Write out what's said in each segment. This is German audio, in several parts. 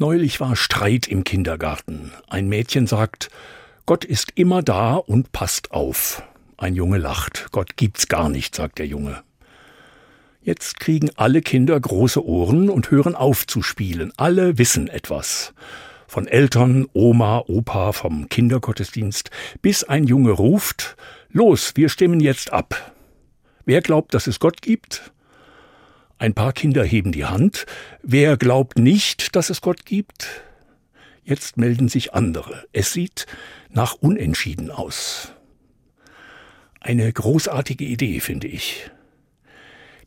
Neulich war Streit im Kindergarten. Ein Mädchen sagt, Gott ist immer da und passt auf. Ein Junge lacht. Gott gibt's gar nicht, sagt der Junge. Jetzt kriegen alle Kinder große Ohren und hören auf zu spielen. Alle wissen etwas. Von Eltern, Oma, Opa, vom Kindergottesdienst, bis ein Junge ruft, Los, wir stimmen jetzt ab. Wer glaubt, dass es Gott gibt? Ein paar Kinder heben die Hand. Wer glaubt nicht, dass es Gott gibt? Jetzt melden sich andere. Es sieht nach Unentschieden aus. Eine großartige Idee, finde ich.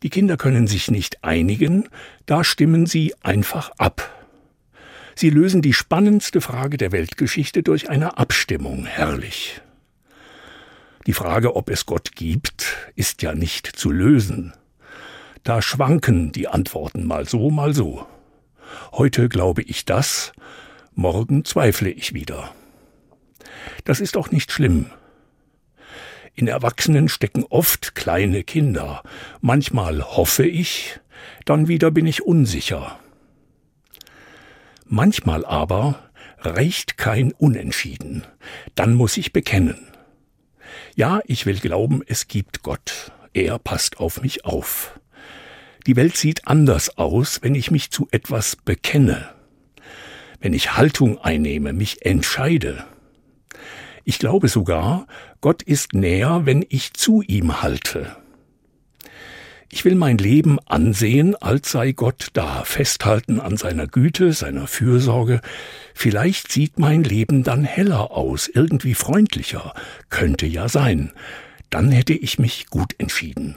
Die Kinder können sich nicht einigen, da stimmen sie einfach ab. Sie lösen die spannendste Frage der Weltgeschichte durch eine Abstimmung. Herrlich. Die Frage, ob es Gott gibt, ist ja nicht zu lösen. Da schwanken die Antworten mal so, mal so. Heute glaube ich das, morgen zweifle ich wieder. Das ist auch nicht schlimm. In Erwachsenen stecken oft kleine Kinder. Manchmal hoffe ich, dann wieder bin ich unsicher. Manchmal aber reicht kein Unentschieden. Dann muss ich bekennen. Ja, ich will glauben, es gibt Gott. Er passt auf mich auf. Die Welt sieht anders aus, wenn ich mich zu etwas bekenne, wenn ich Haltung einnehme, mich entscheide. Ich glaube sogar, Gott ist näher, wenn ich zu ihm halte. Ich will mein Leben ansehen, als sei Gott da, festhalten an seiner Güte, seiner Fürsorge. Vielleicht sieht mein Leben dann heller aus, irgendwie freundlicher, könnte ja sein. Dann hätte ich mich gut entschieden.